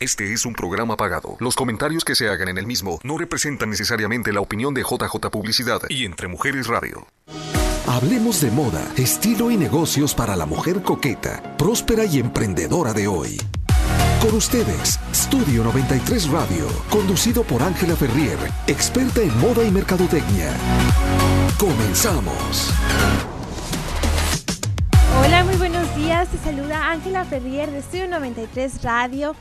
Este es un programa pagado. Los comentarios que se hagan en el mismo no representan necesariamente la opinión de JJ Publicidad y Entre Mujeres Radio. Hablemos de moda, estilo y negocios para la mujer coqueta, próspera y emprendedora de hoy. Con ustedes, Studio 93 Radio, conducido por Ángela Ferrier, experta en moda y mercadotecnia. Comenzamos. Hola, muy buenos días. Te saluda Ángela Ferrier de Studio 93 Radio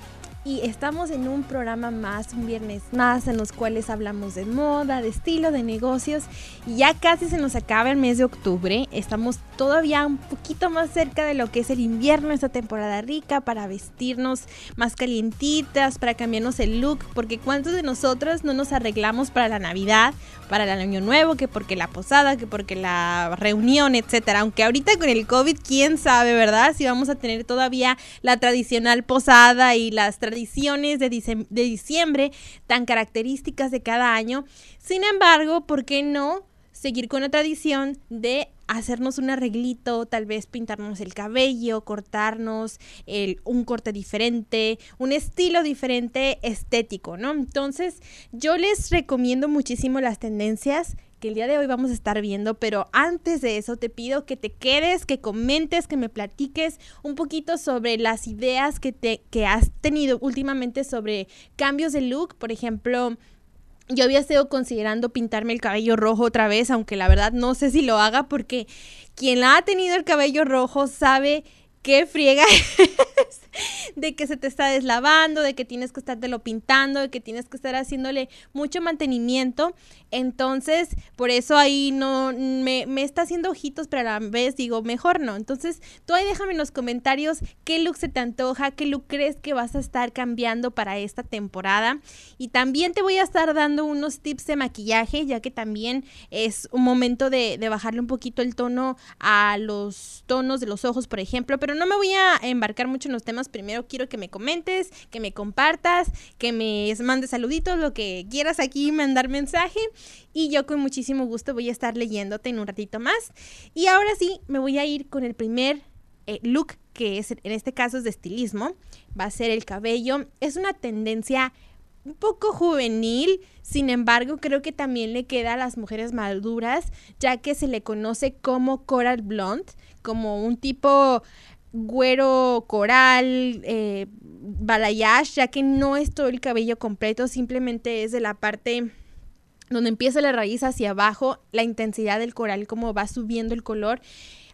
y estamos en un programa más, un viernes más, en los cuales hablamos de moda, de estilo, de negocios. Y ya casi se nos acaba el mes de octubre. Estamos todavía un poquito más cerca de lo que es el invierno, esta temporada rica, para vestirnos más calientitas, para cambiarnos el look. Porque ¿cuántos de nosotros no nos arreglamos para la Navidad, para el Año Nuevo, que porque la posada, que porque la reunión, etcétera? Aunque ahorita con el COVID, quién sabe, ¿verdad? Si vamos a tener todavía la tradicional posada y las tradicionales de, de diciembre tan características de cada año. Sin embargo, ¿por qué no seguir con la tradición de hacernos un arreglito, tal vez pintarnos el cabello, cortarnos un corte diferente, un estilo diferente estético, ¿no? Entonces, yo les recomiendo muchísimo las tendencias que el día de hoy vamos a estar viendo, pero antes de eso te pido que te quedes, que comentes, que me platiques un poquito sobre las ideas que, te, que has tenido últimamente sobre cambios de look, por ejemplo... Yo había estado considerando pintarme el cabello rojo otra vez, aunque la verdad no sé si lo haga porque quien ha tenido el cabello rojo sabe qué friega de que se te está deslavando, de que tienes que estártelo pintando, de que tienes que estar haciéndole mucho mantenimiento. Entonces, por eso ahí no me, me, está haciendo ojitos, pero a la vez digo, mejor no. Entonces, tú ahí déjame en los comentarios qué look se te antoja, qué look crees que vas a estar cambiando para esta temporada. Y también te voy a estar dando unos tips de maquillaje, ya que también es un momento de, de bajarle un poquito el tono a los tonos de los ojos, por ejemplo. Pero no me voy a embarcar mucho en los temas. Primero quiero que me comentes, que me compartas, que me mandes saluditos, lo que quieras aquí, mandar mensaje. Y yo con muchísimo gusto voy a estar leyéndote en un ratito más. Y ahora sí, me voy a ir con el primer eh, look, que es, en este caso es de estilismo. Va a ser el cabello. Es una tendencia un poco juvenil, sin embargo creo que también le queda a las mujeres maduras, ya que se le conoce como coral blonde, como un tipo güero coral, eh, balayage, ya que no es todo el cabello completo, simplemente es de la parte donde empieza la raíz hacia abajo, la intensidad del coral, como va subiendo el color.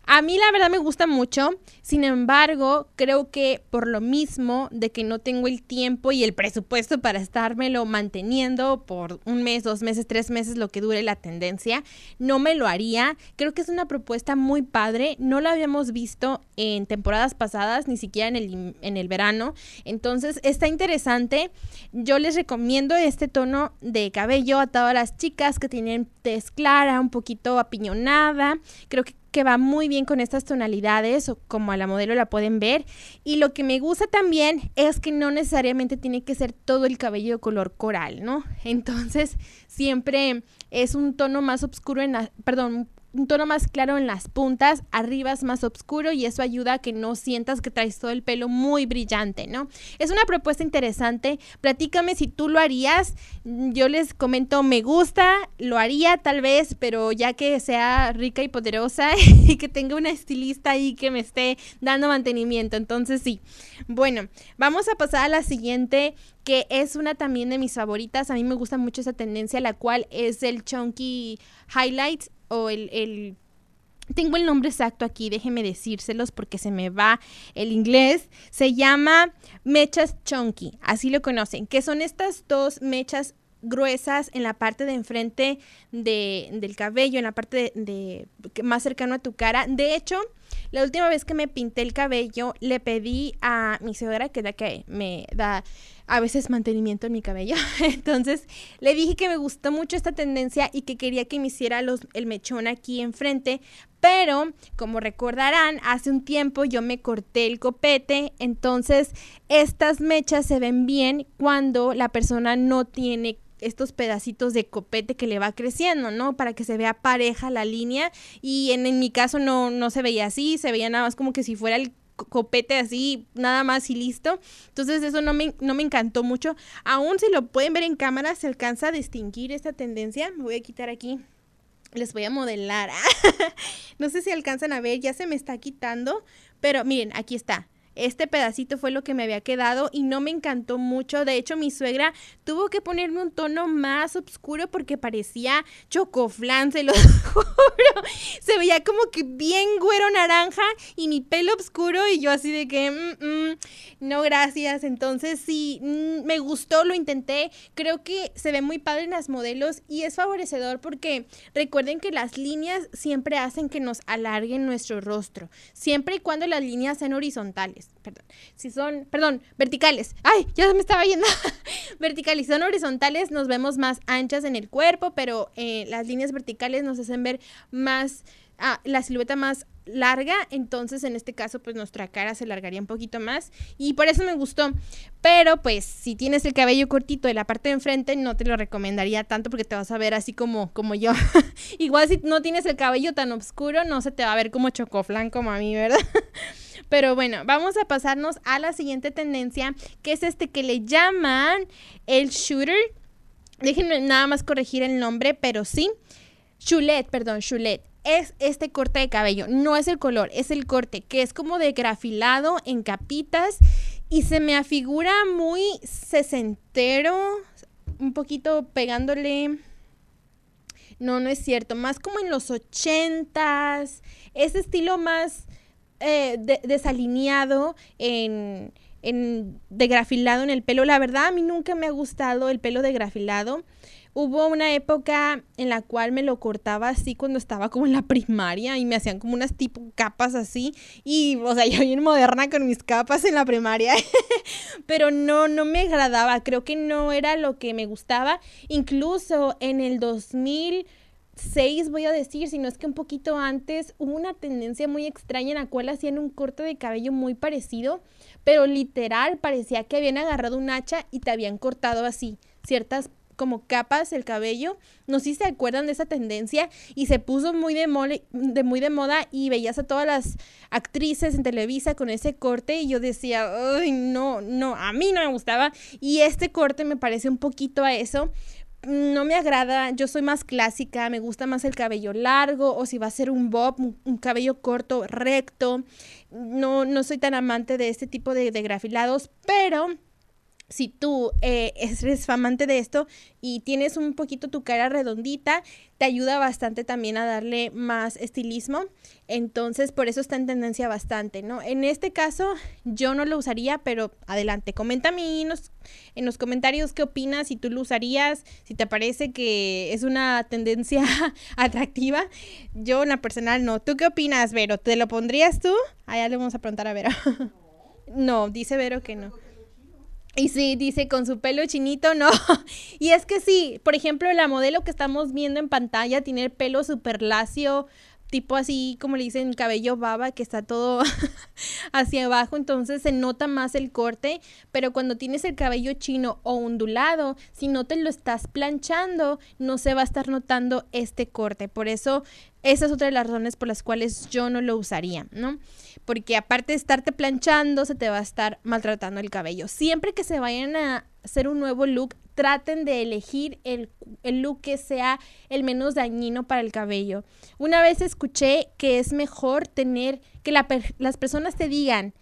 A mí la verdad me gusta mucho, sin embargo, creo que por lo mismo de que no tengo el tiempo y el presupuesto para estármelo manteniendo por un mes, dos meses, tres meses, lo que dure la tendencia, no me lo haría. Creo que es una propuesta muy padre, no la habíamos visto en temporadas pasadas, ni siquiera en el, en el verano, entonces está interesante. Yo les recomiendo este tono de cabello a todas las chicas que tienen tez clara, un poquito apiñonada, creo que que va muy bien con estas tonalidades o como a la modelo la pueden ver. Y lo que me gusta también es que no necesariamente tiene que ser todo el cabello de color coral, ¿no? Entonces siempre es un tono más oscuro en la, perdón, un tono más claro en las puntas, arriba es más oscuro y eso ayuda a que no sientas que traes todo el pelo muy brillante, ¿no? Es una propuesta interesante. Platícame si tú lo harías. Yo les comento, me gusta, lo haría tal vez, pero ya que sea rica y poderosa y que tenga una estilista ahí que me esté dando mantenimiento. Entonces sí. Bueno, vamos a pasar a la siguiente que es una también de mis favoritas. A mí me gusta mucho esa tendencia, la cual es el Chunky Highlights o el, tengo el nombre exacto aquí, déjenme decírselos porque se me va el inglés. Se llama mechas chunky, así lo conocen, que son estas dos mechas gruesas en la parte de enfrente de, del cabello, en la parte de, más cercano a tu cara. De hecho, la última vez que me pinté el cabello, le pedí a mi señora, que es la que me da a veces mantenimiento en mi cabello. Entonces le dije que me gustó mucho esta tendencia y que quería que me hiciera los, el mechón aquí enfrente. Pero, como recordarán, hace un tiempo yo me corté el copete. Entonces, estas mechas se ven bien cuando la persona no tiene estos pedacitos de copete que le va creciendo, ¿no? Para que se vea pareja la línea. Y en, en mi caso no, no se veía así, se veía nada más como que si fuera el copete así, nada más y listo. Entonces eso no me, no me encantó mucho. Aún si lo pueden ver en cámara, se alcanza a distinguir esta tendencia. Me voy a quitar aquí. Les voy a modelar. no sé si alcanzan a ver, ya se me está quitando. Pero miren, aquí está. Este pedacito fue lo que me había quedado y no me encantó mucho. De hecho, mi suegra tuvo que ponerme un tono más oscuro porque parecía chocoflán, se lo juro. Se veía como que bien güero naranja y mi pelo oscuro y yo así de que, mm, mm, no, gracias. Entonces, sí, mm, me gustó, lo intenté. Creo que se ve muy padre en las modelos y es favorecedor porque recuerden que las líneas siempre hacen que nos alarguen nuestro rostro, siempre y cuando las líneas sean horizontales perdón, si son, perdón, verticales, ay, ya me estaba yendo, verticales, si son horizontales nos vemos más anchas en el cuerpo, pero eh, las líneas verticales nos hacen ver más, ah, la silueta más larga, entonces en este caso pues nuestra cara se largaría un poquito más y por eso me gustó, pero pues si tienes el cabello cortito de la parte de enfrente no te lo recomendaría tanto porque te vas a ver así como, como yo, igual si no tienes el cabello tan oscuro no se te va a ver como chocoflan como a mí, ¿verdad? Pero bueno, vamos a pasarnos a la siguiente tendencia, que es este que le llaman el shooter. Déjenme nada más corregir el nombre, pero sí. Chulet, perdón, chulet. Es este corte de cabello, no es el color, es el corte, que es como de grafilado en capitas y se me afigura muy sesentero, un poquito pegándole no, no es cierto. Más como en los ochentas. Ese estilo más eh, desalineado, en, en grafilado en el pelo. La verdad, a mí nunca me ha gustado el pelo de grafilado. Hubo una época en la cual me lo cortaba así cuando estaba como en la primaria y me hacían como unas tipo capas así. Y, o sea, yo bien moderna con mis capas en la primaria. Pero no, no me agradaba. Creo que no era lo que me gustaba. Incluso en el 2000 seis, voy a decir, sino es que un poquito antes hubo una tendencia muy extraña en la cual hacían un corte de cabello muy parecido, pero literal parecía que habían agarrado un hacha y te habían cortado así ciertas como capas el cabello. No sé si se acuerdan de esa tendencia y se puso muy de, de, muy de moda y veías a todas las actrices en Televisa con ese corte y yo decía, no, no, a mí no me gustaba y este corte me parece un poquito a eso no me agrada, yo soy más clásica, me gusta más el cabello largo o si va a ser un bob, un, cabello corto, recto. No, no soy tan amante de este tipo de, de grafilados, pero si tú eh, eres amante de esto y tienes un poquito tu cara redondita, te ayuda bastante también a darle más estilismo. Entonces, por eso está en tendencia bastante, ¿no? En este caso, yo no lo usaría, pero adelante, coméntame en los, en los comentarios qué opinas, si tú lo usarías, si te parece que es una tendencia atractiva. Yo, en la personal, no. ¿Tú qué opinas, Vero? ¿Te lo pondrías tú? Allá le vamos a preguntar a Vero. no, dice Vero que no. Y sí, dice con su pelo chinito, no. y es que sí, por ejemplo, la modelo que estamos viendo en pantalla tiene el pelo súper lacio, tipo así, como le dicen, cabello baba, que está todo hacia abajo, entonces se nota más el corte, pero cuando tienes el cabello chino o ondulado, si no te lo estás planchando, no se va a estar notando este corte. Por eso, esa es otra de las razones por las cuales yo no lo usaría, ¿no? Porque aparte de estarte planchando, se te va a estar maltratando el cabello. Siempre que se vayan a hacer un nuevo look, traten de elegir el, look que sea el menos dañino para el cabello. Una vez escuché que es mejor tener que las personas te digan,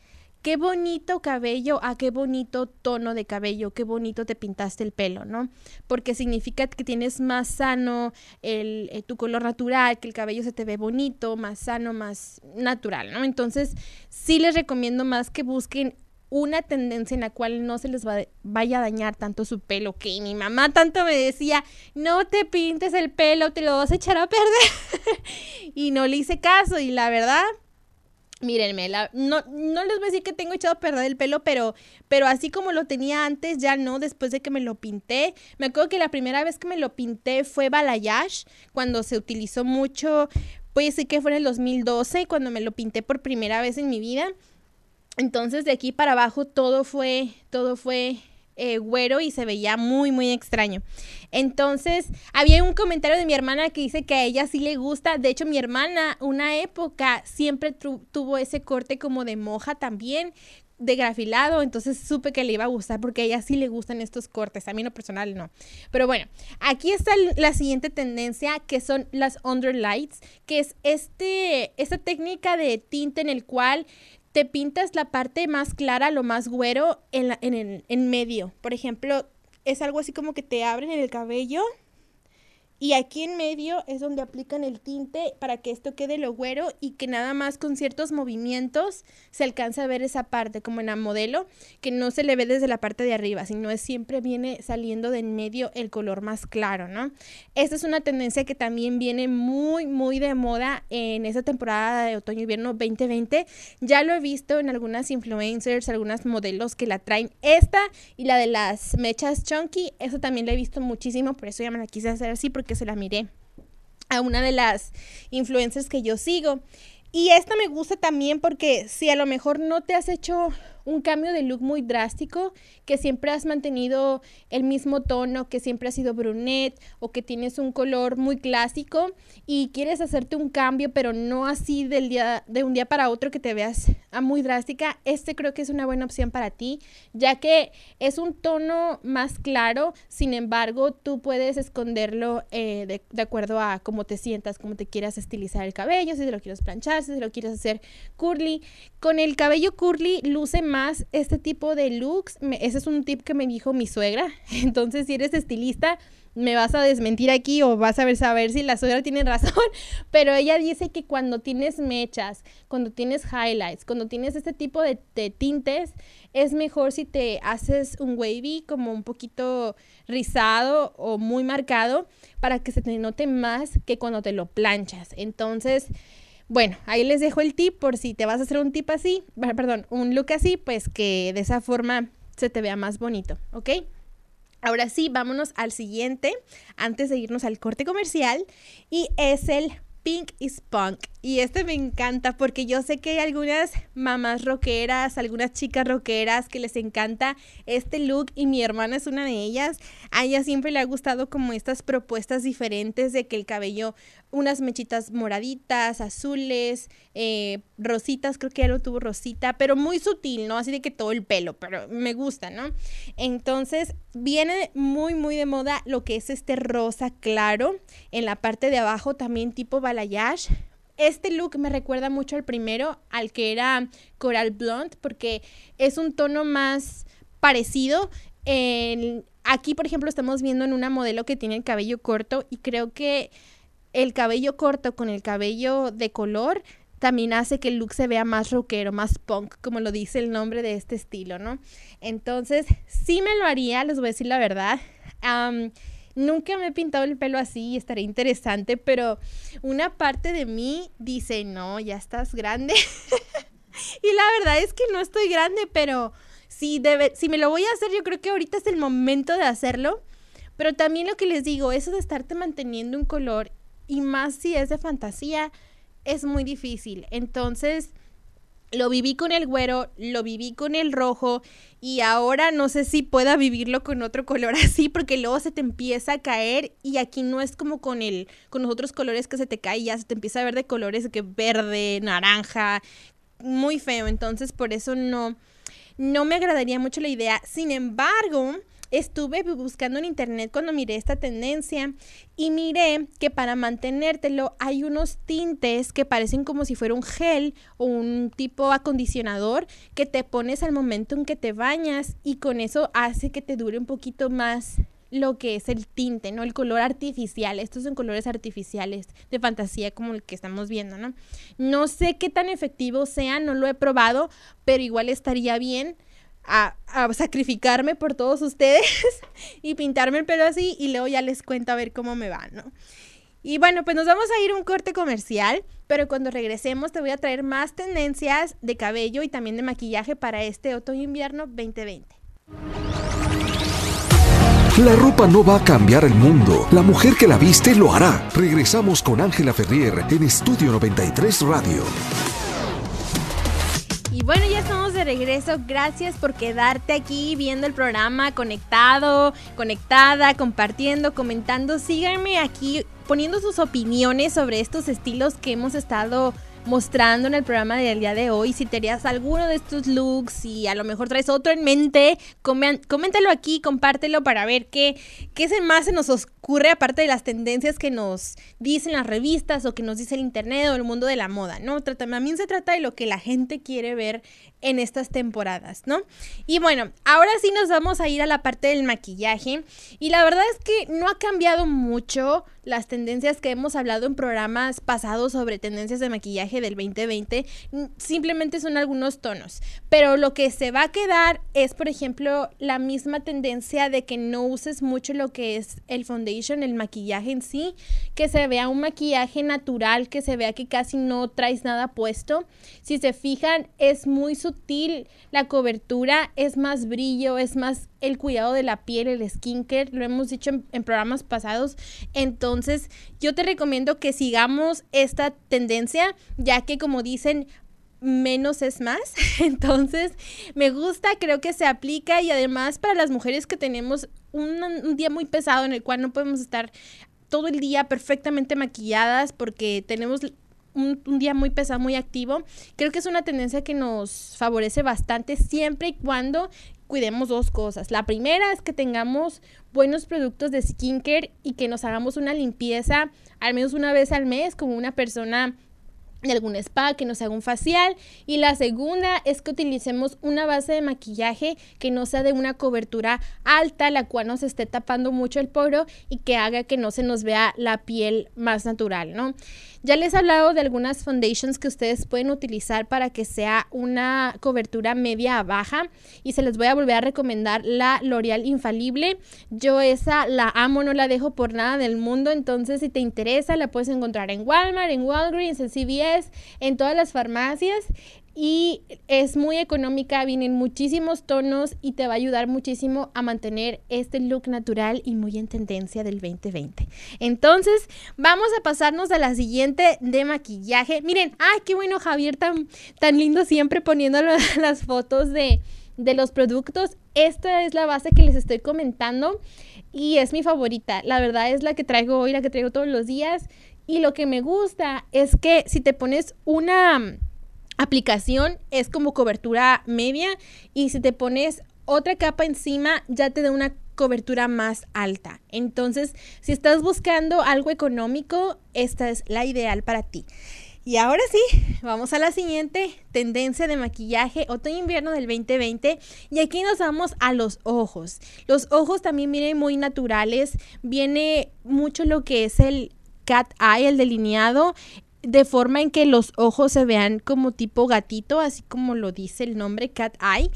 qué bonito cabello, a qué bonito tono de cabello, qué bonito te pintaste el pelo, ¿no? Porque significa que tienes más sano el, eh, tu color natural, que el cabello se te ve bonito, más sano, más natural, ¿no? Entonces, sí les recomiendo más que busquen una tendencia en la cual no se les vaya a dañar tanto su pelo, que mi mamá tanto me decía, no te pintes el pelo, te lo vas a echar a perder. y no le hice caso y la verdad, mírenme, no, no les voy a decir que tengo echado a el pelo, pero, pero así como lo tenía antes, ya no, después de que me lo pinté. Me acuerdo que la primera vez que me lo pinté fue balayage, cuando se utilizó mucho, pues sí que fue en el 2012, cuando me lo pinté por primera vez en mi vida. Entonces de aquí para abajo todo fue, todo fue eh, y se veía muy, muy extraño. Entonces, había un comentario de mi hermana que dice que a ella sí le gusta. De hecho, mi hermana, una época, siempre tuvo ese corte como de moja también, de grafilado, entonces supe que le iba a gustar porque a ella sí le gustan estos cortes, a mí no personal no. Pero bueno, aquí está la siguiente tendencia que son las underlights, que es este, esta técnica de tinte en el cual te pintas la parte más clara, lo más güero en, en, en medio. Por ejemplo, es algo así como que te abren el cabello y aquí en medio es donde aplican el tinte para que esto quede lo güero y que nada más con ciertos movimientos se alcanza a ver esa parte, como en la modelo, que no se le ve desde la parte de arriba, sino es siempre viene saliendo de en medio el color más claro, ¿no? Esta es una tendencia que también viene muy, muy de moda en esta temporada de otoño-invierno 2020. Ya lo he visto en algunas influencers, algunas modelos que la traen. Esta y la de las mechas chunky, eso también la he visto muchísimo, por eso ya me la quise hacer así, porque se la miré a una de las influencers que yo sigo. Y esta me gusta también porque si a lo mejor no te has hecho un cambio de look muy drástico, que siempre has mantenido el mismo tono, que siempre has sido brunette o que tienes un color muy clásico y quieres hacerte un cambio, pero no así del día de un día para otro que te veas muy drástica, este creo que es una buena opción para ti, ya que es un tono más claro, sin embargo, tú puedes esconderlo eh, de, de, acuerdo a cómo te sientas, cómo te quieras estilizar el cabello, si te lo quieres planchar, si te lo quieres hacer curly. Con el cabello curly luce más este tipo de looks. ese es un tip que me dijo mi suegra. Entonces, si eres estilista, me vas a desmentir aquí o vas a ver si la suegra tiene razón, pero ella dice que cuando tienes mechas, cuando tienes highlights, cuando tienes este tipo de, de, tintes, es mejor si te haces un wavy como un poquito rizado o muy marcado para que se te note más que cuando te lo planchas. Entonces, bueno, ahí les dejo el tip por si te vas a hacer un tip así, perdón, un look así, pues que de esa forma se te vea más bonito, ¿ok? Ahora sí, vámonos al siguiente, antes de irnos al corte comercial, y es el Pink is Punk. Y este me encanta porque yo sé que hay algunas mamás rockeras, algunas chicas rockeras que les encanta este look y mi hermana es una de ellas. A ella siempre le ha gustado como estas propuestas diferentes de que el cabello, unas mechitas moraditas, azules, eh, rositas, creo que ya lo tuvo rosita, pero muy sutil, ¿no? Así de que todo el pelo, pero me gusta, ¿no? Entonces viene muy, muy de moda lo que es este rosa claro en la parte de abajo, también tipo balayage este look me recuerda mucho al primero, al que era Coral Blonde, porque es un tono más parecido. aquí, por ejemplo, estamos viendo en una modelo que tiene el cabello corto y creo que el cabello corto con el cabello de color también hace que el look se vea más rockero, más punk, como lo dice el nombre de este estilo, ¿no? Entonces, sí me lo haría, les voy a decir la verdad. Nunca me he pintado el pelo así y estaría interesante, pero una parte de mí dice, no, ya estás grande. y la verdad es que no estoy grande, pero si, debe, si me lo voy a hacer, yo creo que ahorita es el momento de hacerlo. Pero también lo que les digo, eso de estarte manteniendo un color, y más si es de fantasía, es muy difícil. Entonces, lo viví con el güero, lo viví con el rojo y ahora no sé si pueda vivirlo con otro color así porque luego se te empieza a caer y aquí no es como con el con los otros colores que se te cae ya se te empieza a ver de colores que verde, naranja, muy feo, entonces por eso no no me agradaría mucho la idea. Sin embargo, Estuve buscando en internet cuando miré esta tendencia y miré que para mantenértelo hay unos tintes que parecen como si fuera un gel o un tipo acondicionador que te pones al momento en que te bañas y con eso hace que te dure un poquito más lo que es el tinte, ¿no? El color artificial. Estos son colores artificiales de fantasía como el que estamos viendo, ¿no? No sé qué tan efectivo sea, no lo he probado, pero igual estaría bien a, sacrificarme por todos ustedes y pintarme el pelo así y luego ya les cuento a ver cómo me va, ¿no? Y bueno, pues nos vamos a ir a un corte comercial, pero cuando regresemos te voy a traer más tendencias de cabello y también de maquillaje para este otoño-invierno 2020. La ropa no va a cambiar el mundo, la mujer que la viste lo hará. Regresamos con Ángela Ferrier en Estudio 93 Radio Bueno, ya estamos de regreso. Gracias por quedarte aquí viendo el programa, conectado, conectada, compartiendo, comentando. Síganme aquí poniendo sus opiniones sobre estos estilos que hemos estado mostrando en el programa del día de hoy. Si te harías alguno de estos looks y a lo mejor traes otro en mente, coméntalo aquí, compártelo para ver qué, qué más se nos ocurre aparte de las tendencias que nos dicen las revistas o que nos dice el internet o el mundo de la moda, ¿no? También se trata de lo que la gente quiere ver en estas temporadas, ¿no? Y bueno, ahora sí nos vamos a ir a la parte del maquillaje y la verdad es que no ha cambiado mucho las tendencias que hemos hablado en programas pasados sobre tendencias de maquillaje del 2020, simplemente son algunos tonos, pero lo que se va a quedar es, por ejemplo, la misma tendencia de que no uses mucho lo que es el foundation, el maquillaje en sí, que se vea un maquillaje natural, que se vea que casi no traes nada puesto. Si se fijan, es muy sutil la cobertura, es más brillo, es más el cuidado de la piel, el skincare, lo hemos dicho en, programas pasados. Entonces, yo te recomiendo que sigamos esta tendencia, ya que como dicen, menos es más. Entonces, me gusta, creo que se aplica y además para las mujeres que tenemos un, día muy pesado en el cual no podemos estar todo el día perfectamente maquilladas porque tenemos un, día muy pesado, muy activo. Creo que es una tendencia que nos favorece bastante siempre y cuando cuidemos dos cosas. La primera es que tengamos buenos productos de skincare y que nos hagamos una limpieza al menos una vez al mes como una persona de algún spa que nos haga un facial y la segunda es que utilicemos una base de maquillaje que no sea de una cobertura alta la cual nos esté tapando mucho el poro y que haga que no se nos vea la piel más natural, ¿no? Ya les he hablado de algunas foundations que ustedes pueden utilizar para que sea una cobertura media a baja y se les voy a volver a recomendar la L'Oreal Infalible. Yo esa la amo, no la dejo por nada del mundo, entonces si te interesa la puedes encontrar en Walmart, en Walgreens, en CVS, en todas las farmacias y es muy económica, vienen muchísimos tonos y te va a ayudar muchísimo a mantener este look natural y muy en tendencia del 2020. Entonces, vamos a pasarnos a la siguiente de maquillaje. Miren, ay, qué bueno Javier, tan, tan lindo siempre poniendo las fotos de, de los productos. Esta es la base que les estoy comentando y es mi favorita. La verdad es la que traigo hoy, la que traigo todos los días. Y lo que me gusta es que si te pones una aplicación es como cobertura media y si te pones otra capa encima ya te da una cobertura más alta. Entonces, si estás buscando algo económico, esta es la ideal para ti. Y ahora sí, vamos a la siguiente tendencia de maquillaje otoño-invierno del 2020 y aquí nos vamos a los ojos. Los ojos también vienen muy naturales, viene mucho lo que es el cat eye, el delineado de forma en que los ojos se vean como tipo gatito, así como lo dice el nombre Cat Eye.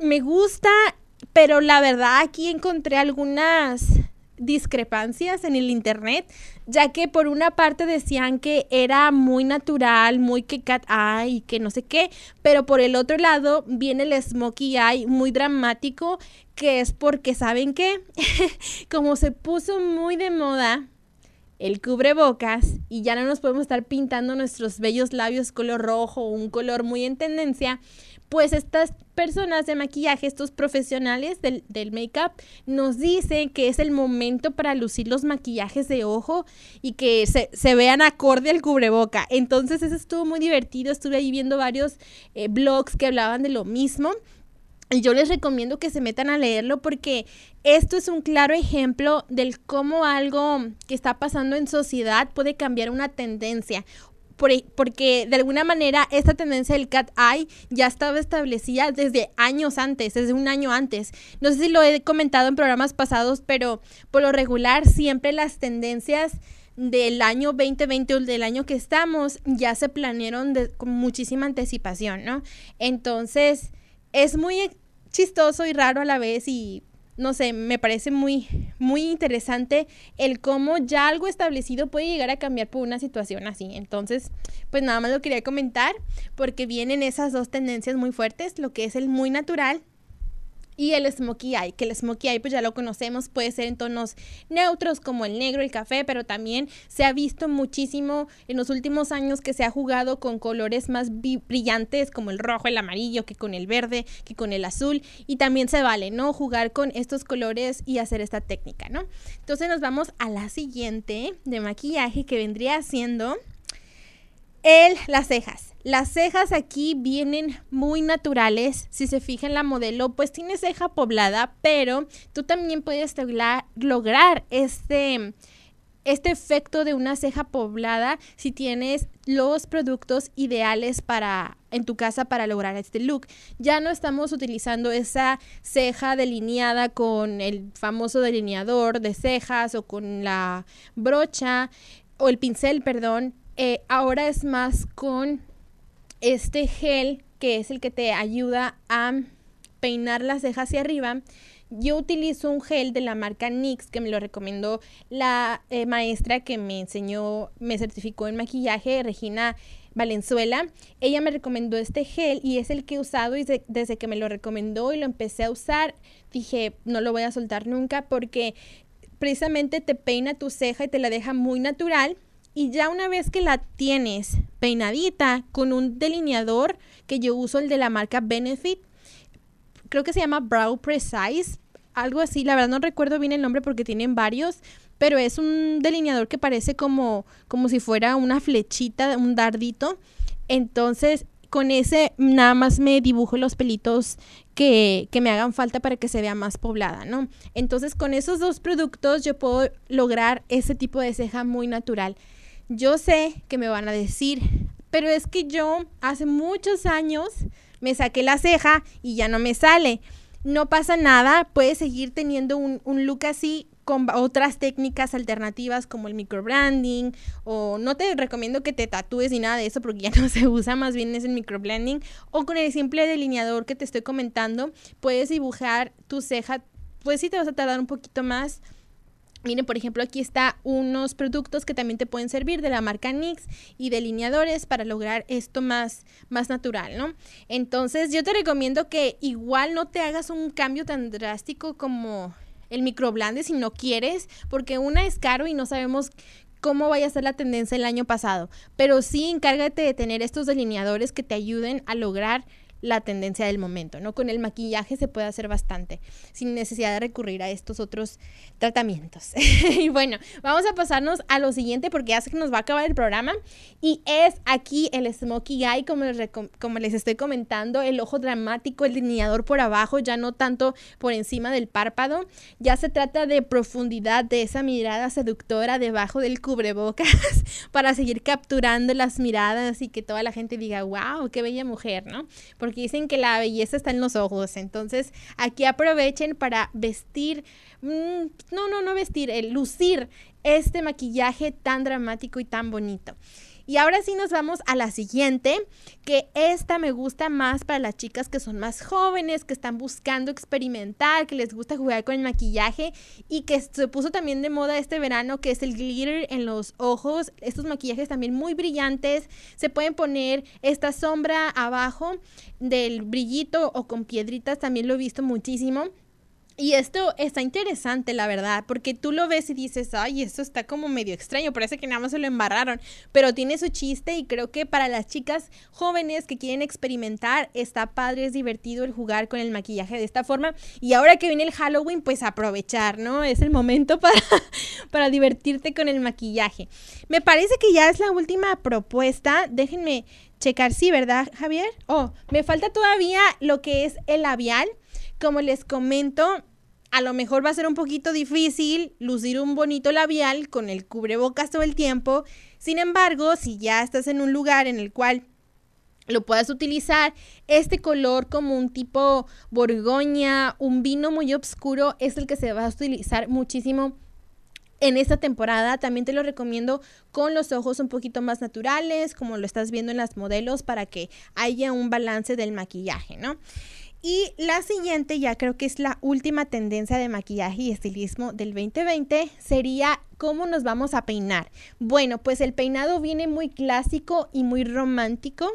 Me gusta, pero la verdad aquí encontré algunas discrepancias en el internet, ya que por una parte decían que era muy natural, muy que cat eye y que no sé qué, pero por el otro lado viene el smokey eye muy dramático, que es porque saben que como se puso muy de moda el cubrebocas y ya no nos podemos estar pintando nuestros bellos labios color rojo o un color muy en tendencia, pues estas personas de maquillaje, estos profesionales del, del make-up, nos dicen que es el momento para lucir los maquillajes de ojo y que se, se vean acorde al cubreboca. Entonces eso estuvo muy divertido, estuve ahí viendo varios eh, blogs que hablaban de lo mismo. Y yo les recomiendo que se metan a leerlo porque esto es un claro ejemplo del cómo algo que está pasando en sociedad puede cambiar una tendencia. E, porque de alguna manera esta tendencia del cat eye ya estaba establecida desde años antes, desde un año antes. No sé si lo he comentado en programas pasados, pero por lo regular siempre las tendencias del año 2020 o del año que estamos ya se planearon con muchísima anticipación, ¿no? Entonces es muy chistoso y raro a la vez y no sé, me parece muy, muy interesante el cómo ya algo establecido puede llegar a cambiar por una situación así. Entonces, pues nada más lo quería comentar porque vienen esas dos tendencias muy fuertes, lo que es el muy natural y el smokey eye, que el smokey eye pues ya lo conocemos, puede ser en tonos neutros como el negro, el café, pero también se ha visto muchísimo en los últimos años que se ha jugado con colores más brillantes como el rojo, el amarillo, que con el verde, que con el azul y también se vale, ¿no? Jugar con estos colores y hacer esta técnica, ¿no? Entonces nos vamos a la siguiente de maquillaje que vendría siendo el las cejas. Las cejas aquí vienen muy naturales. Si se fijan la modelo, pues tiene ceja poblada, pero tú también puedes lograr este, este efecto de una ceja poblada si tienes los productos ideales para en tu casa para lograr este look. Ya no estamos utilizando esa ceja delineada con el famoso delineador de cejas o con la brocha o el pincel, perdón. Eh, ahora es más con este gel que es el que te ayuda a peinar las cejas hacia arriba. Yo utilizo un gel de la marca NYX que me lo recomendó la eh, maestra que me enseñó, me certificó en maquillaje, Regina Valenzuela. Ella me recomendó este gel y es el que he usado y desde que me lo recomendó y lo empecé a usar, dije, no lo voy a soltar nunca porque precisamente te peina tu ceja y te la deja muy natural y ya una vez que la tienes peinadita con un delineador que yo uso el de la marca Benefit, creo que se llama Brow Precise, algo así, la verdad no recuerdo bien el nombre porque tienen varios, pero es un delineador que parece como, como si fuera una flechita, un dardito. Entonces, con ese nada más me dibujo los pelitos que, que, me hagan falta para que se vea más poblada, ¿no? Entonces, con esos dos productos yo puedo lograr ese tipo de ceja muy natural. Yo sé que me van a decir, pero es que yo hace muchos años me saqué la ceja y ya no me sale. No pasa nada, puedes seguir teniendo un, look así con otras técnicas alternativas como el microbranding o no te recomiendo que te tatúes ni nada de eso porque ya no se usa, más bien es el microbranding o con el simple delineador que te estoy comentando puedes dibujar tu ceja, pues sí te vas a tardar un poquito más Miren, por ejemplo, aquí está unos productos que también te pueden servir de la marca NYX y delineadores para lograr esto más, más natural, ¿no? Entonces, yo te recomiendo que igual no te hagas un cambio tan drástico como el microblande si no quieres, porque una es caro y no sabemos cómo vaya a ser la tendencia el año pasado, pero sí encárgate de tener estos delineadores que te ayuden a lograr la tendencia del momento, ¿no? Con el maquillaje se puede hacer bastante sin necesidad de recurrir a estos otros tratamientos. y bueno, vamos a pasarnos a lo siguiente porque ya sé que nos va a acabar el programa y es aquí el Smokey Eye, como les, como les estoy comentando, el ojo dramático, el delineador por abajo, ya no tanto por encima del párpado, ya se trata de profundidad de esa mirada seductora debajo del cubrebocas para seguir capturando las miradas y que toda la gente diga, wow, qué bella mujer, ¿no? Porque dicen que la belleza está en los ojos. Entonces, aquí aprovechen para vestir, mm, no, no, no vestir, el lucir este maquillaje tan dramático y tan bonito. Y ahora sí nos vamos a la siguiente, que esta me gusta más para las chicas que son más jóvenes, que están buscando experimentar, que les gusta jugar con el maquillaje y que se puso también de moda este verano, que es el glitter en los ojos. Estos maquillajes también muy brillantes. Se pueden poner esta sombra abajo del brillito o con piedritas, también lo he visto muchísimo. Y esto está interesante, la verdad, porque tú lo ves y dices, ay, esto está como medio extraño, parece que nada más se lo embarraron, pero tiene su chiste y creo que para las chicas jóvenes que quieren experimentar, está padre, es divertido el jugar con el maquillaje de esta forma. Y ahora que viene el Halloween, pues aprovechar, ¿no? Es el momento para, para divertirte con el maquillaje. Me parece que ya es la última propuesta, déjenme checar, sí, ¿verdad, Javier? Oh, me falta todavía lo que es el labial. Como les comento, a lo mejor va a ser un poquito difícil lucir un bonito labial con el cubrebocas todo el tiempo. Sin embargo, si ya estás en un lugar en el cual lo puedas utilizar, este color como un tipo borgoña, un vino muy oscuro, es el que se va a utilizar muchísimo en esta temporada. También te lo recomiendo con los ojos un poquito más naturales, como lo estás viendo en las modelos, para que haya un balance del maquillaje, ¿no? Y la siguiente, ya creo que es la última tendencia de maquillaje y estilismo del 2020, sería cómo nos vamos a peinar. Bueno, pues el peinado viene muy clásico y muy romántico.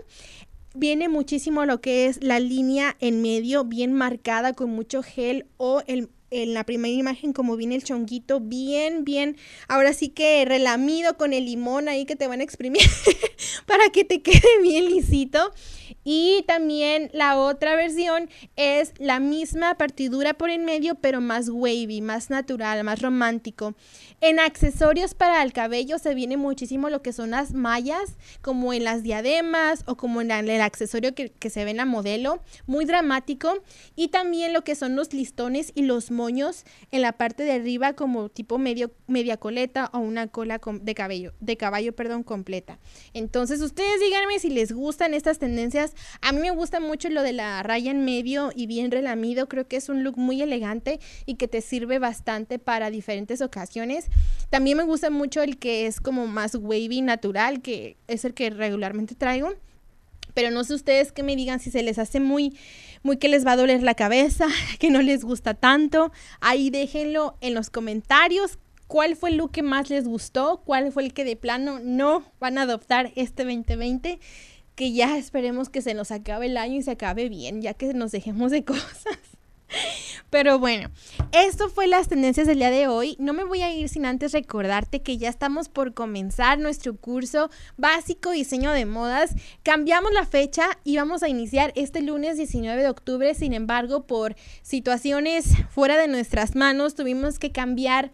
viene muchísimo lo que es la línea en medio bien marcada con mucho gel o el en la primera imagen como viene el chonguito, bien, bien, ahora sí que relamido con el limón ahí que te van a exprimir para que te quede bien lisito. Y también la otra versión es la misma partidura por en medio, pero más wavy, más natural, más romántico. En accesorios para el cabello se viene muchísimo lo que son las mallas, como en las diademas o como en el accesorio que, se ve en la modelo, muy dramático. Y también lo que son los listones y los en la parte de arriba como tipo medio, media coleta o una cola de cabello, de caballo, perdón, completa. Entonces ustedes díganme si les gustan estas tendencias. A mí me gusta mucho lo de la raya en medio y bien relamido. Creo que es un look muy elegante y que te sirve bastante para diferentes ocasiones. También me gusta mucho el que es como más wavy natural, que es el que regularmente traigo. Pero no sé ustedes que me digan si se les hace muy, muy que les va a doler la cabeza, que no les gusta tanto. Ahí déjenlo en los comentarios. ¿Cuál fue el look que más les gustó? ¿Cuál fue el que de plano no van a adoptar este 2020? Que ya esperemos que se nos acabe el año y se acabe bien, ya que nos dejemos de cosas. Pero bueno, esto fue las tendencias del día de hoy. No me voy a ir sin antes recordarte que ya estamos por comenzar nuestro curso básico diseño de modas. Cambiamos la fecha y vamos a iniciar este lunes 19 de octubre. Sin embargo, por situaciones fuera de nuestras manos, tuvimos que cambiar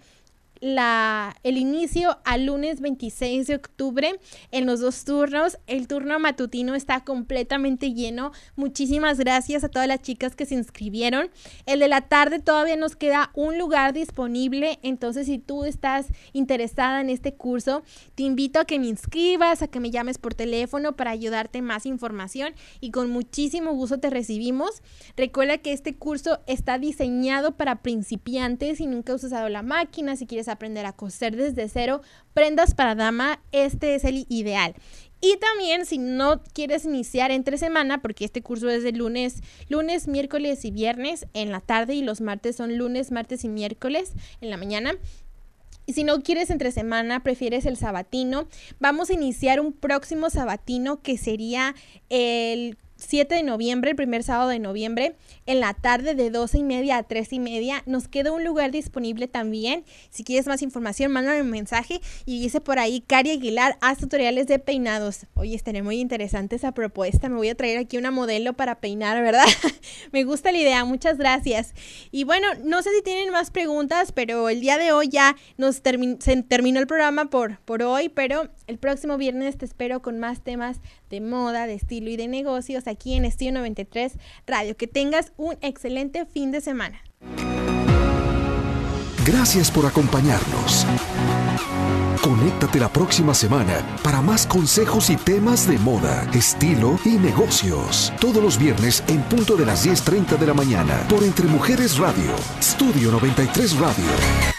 la, el inicio al lunes 26 de octubre en los dos turnos. El turno matutino está completamente lleno. Muchísimas gracias a todas las chicas que se inscribieron. El de la tarde todavía nos queda un lugar disponible. Entonces, si tú estás interesada en este curso, te invito a que me inscribas, a que me llames por teléfono para ayudarte más información y con muchísimo gusto te recibimos. Recuerda que este curso está diseñado para principiantes y nunca has usado la máquina. Si quieres aprender a coser desde cero, prendas para dama, este es el ideal. Y también si no quieres iniciar entre semana, porque este curso es de lunes, lunes, miércoles y viernes en la tarde y los martes son lunes, martes y miércoles en la mañana. Y si no quieres entre semana, prefieres el sabatino, vamos a iniciar un próximo sabatino que sería el 7 de noviembre, el primer sábado de noviembre, en la tarde de 12 y media a 3 y media. Nos queda un lugar disponible también. Si quieres más información, mándame un mensaje. Y dice por ahí, Cari Aguilar, haz tutoriales de peinados. Oye, estaría muy interesante esa propuesta. Me voy a traer aquí una modelo para peinar, ¿verdad? Me gusta la idea. Muchas gracias. Y bueno, no sé si tienen más preguntas, pero el día de hoy ya nos se terminó el programa por, por hoy, pero el próximo viernes te espero con más temas de moda, de estilo y de negocios aquí en Estilo 93 Radio. Que tengas un excelente fin de semana. Gracias por acompañarnos. Conéctate la próxima semana para más consejos y temas de moda, estilo y negocios. Todos los viernes en punto de las 10.30 de la mañana por Entre Mujeres Radio, Estudio 93 Radio.